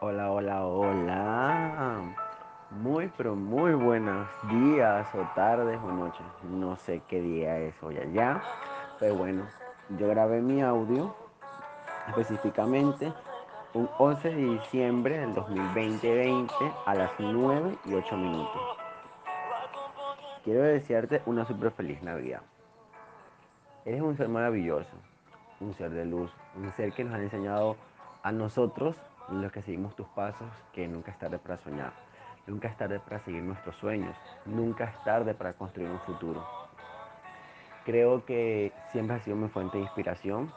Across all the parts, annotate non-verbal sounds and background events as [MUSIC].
Hola, hola, hola. Muy, pero muy buenos días o tardes o noches. No sé qué día es hoy allá. Pero bueno, yo grabé mi audio específicamente un 11 de diciembre del 2020 a las 9 y 8 minutos. Quiero desearte una súper feliz Navidad. Eres un ser maravilloso, un ser de luz, un ser que nos ha enseñado a nosotros, los que seguimos tus pasos, que nunca es tarde para soñar, nunca es tarde para seguir nuestros sueños, nunca es tarde para construir un futuro. Creo que siempre has sido mi fuente de inspiración.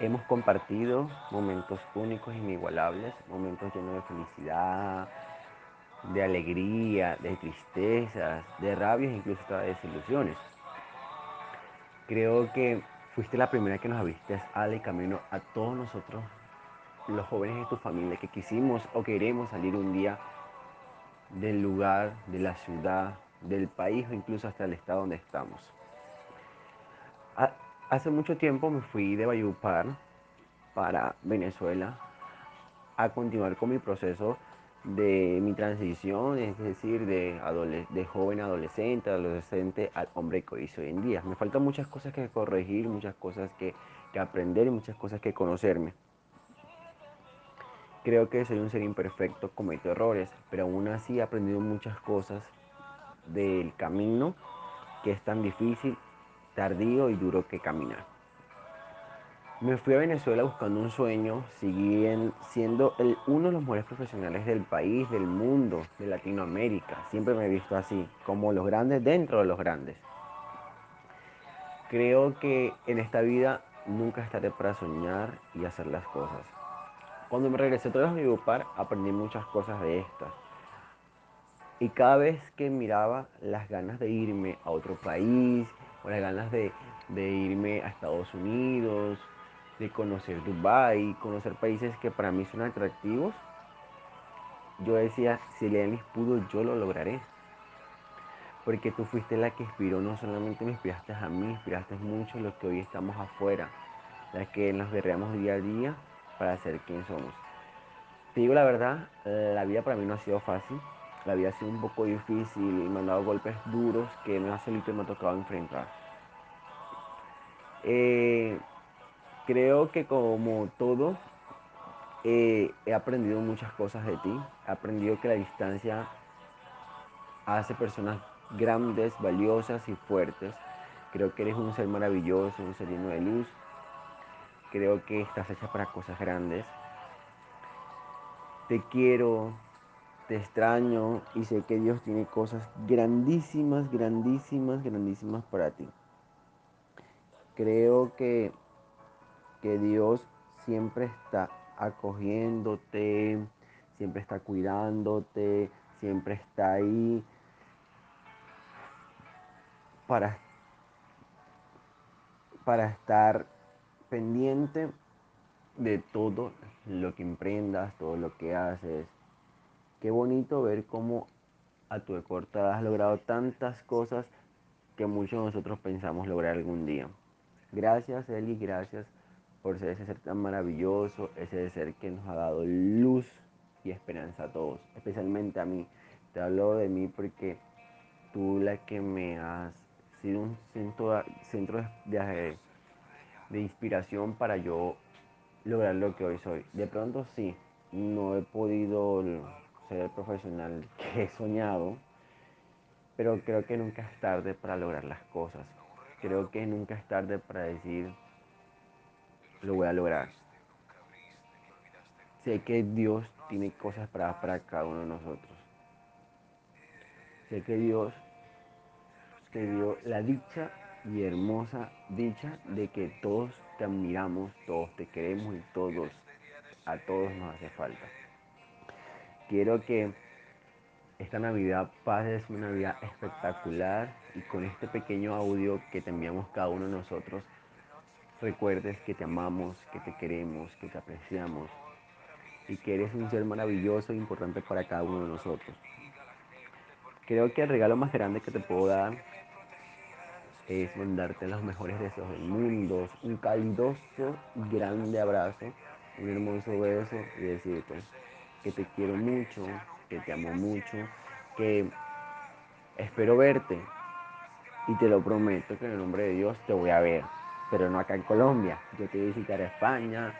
Hemos compartido momentos únicos, inigualables, momentos llenos de felicidad, de alegría, de tristezas, de rabias, incluso hasta de desilusiones. Creo que fuiste la primera que nos abriste ala y camino a todos nosotros, los jóvenes de tu familia, que quisimos o queremos salir un día del lugar, de la ciudad, del país o incluso hasta el estado donde estamos. Hace mucho tiempo me fui de Bayupar para Venezuela a continuar con mi proceso de mi transición, es decir, de, de joven adolescente, adolescente al hombre que hoy soy en día. Me faltan muchas cosas que corregir, muchas cosas que, que aprender y muchas cosas que conocerme. Creo que soy un ser imperfecto, cometo errores, pero aún así he aprendido muchas cosas del camino que es tan difícil, tardío y duro que caminar. Me fui a Venezuela buscando un sueño, seguí siendo uno de los mejores profesionales del país, del mundo, de Latinoamérica. Siempre me he visto así, como los grandes dentro de los grandes. Creo que en esta vida nunca estaré para soñar y hacer las cosas. Cuando me regresé otra vez a Bupar, aprendí muchas cosas de estas. Y cada vez que miraba las ganas de irme a otro país, o las ganas de, de irme a Estados Unidos, de conocer Dubai, conocer países que para mí son atractivos, yo decía, si Leanis pudo, yo lo lograré. Porque tú fuiste la que inspiró, no solamente me inspiraste a mí, inspiraste mucho los que hoy estamos afuera, las que nos guerreamos día a día para ser quien somos. Te digo la verdad, la vida para mí no ha sido fácil, la vida ha sido un poco difícil y me han dado golpes duros que no solito me ha tocado enfrentar. Eh, creo que como todo, eh, he aprendido muchas cosas de ti. He aprendido que la distancia hace personas grandes, valiosas y fuertes. Creo que eres un ser maravilloso, un ser lleno de luz. Creo que estás hecha para cosas grandes. Te quiero, te extraño y sé que Dios tiene cosas grandísimas, grandísimas, grandísimas para ti. Creo que, que Dios siempre está acogiéndote, siempre está cuidándote, siempre está ahí para, para estar pendiente de todo lo que emprendas, todo lo que haces. Qué bonito ver cómo a tu corta has logrado tantas cosas que muchos de nosotros pensamos lograr algún día. Gracias, Eli, gracias por ser ese ser tan maravilloso, ese ser que nos ha dado luz y esperanza a todos, especialmente a mí. Te hablo de mí porque tú la que me has sido un centro, de, de inspiración para yo lograr lo que hoy soy. De pronto sí, no he podido ser el profesional [LAUGHS] que he soñado, pero creo que nunca es tarde para lograr las cosas. Creo que nunca es tarde para decir, lo voy a lograr. Sé que Dios tiene cosas para, para cada uno de nosotros. Sé que Dios te dio la dicha y hermosa dicha de que todos te admiramos, todos te queremos y todos, a todos nos hace falta. Quiero que esta Navidad pases una Navidad espectacular y con este pequeño audio que te enviamos cada uno de nosotros, recuerdes que te amamos, que te queremos, que te apreciamos y que eres un ser maravilloso e importante para cada uno de nosotros. Creo que el regalo más grande que te puedo dar es mandarte los mejores deseos del mundo, un caluroso, grande abrazo, un hermoso beso y decirte, que te quiero mucho, que te amo mucho, que espero verte y te lo prometo que en el nombre de Dios te voy a ver, pero no acá en Colombia. Yo te visitaré a España,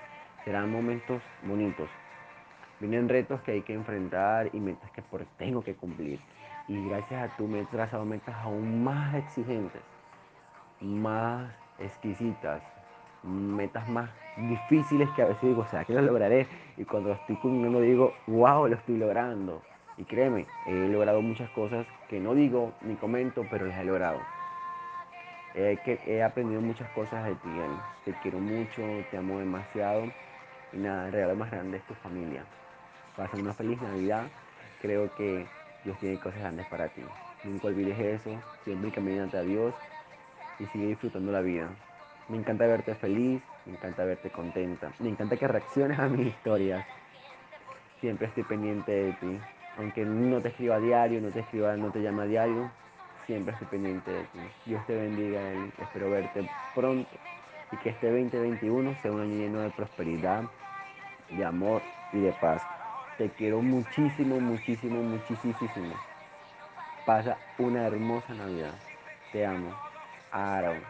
serán momentos bonitos. Vienen retos que hay que enfrentar y metas que por tengo que cumplir. Y gracias a tú me he trazado metas aún más exigentes, más exquisitas, metas más difíciles que a veces digo, o sea, que lo lograré. Y cuando estoy cumpliendo digo, wow, lo estoy logrando. Y créeme, he logrado muchas cosas que no digo ni comento, pero las he logrado. he aprendido muchas cosas de ti, Te quiero mucho, te amo demasiado. Y nada, el regalo más grande es tu familia. Pasa una feliz Navidad. Creo que Dios tiene cosas grandes para ti. Nunca olvides eso. Siempre caminante a Dios y sigue disfrutando la vida. Me encanta verte feliz, me encanta verte contenta, me encanta que reacciones a mis historias. Siempre estoy pendiente de ti. Aunque no te escriba a diario, no te escriba, no te llama a diario, siempre estoy pendiente de ti. Dios te bendiga, y espero verte pronto y que este 2021 sea un año lleno de prosperidad, de amor y de paz. Te quiero muchísimo, muchísimo, muchísimo. Pasa una hermosa Navidad. Te amo. Adam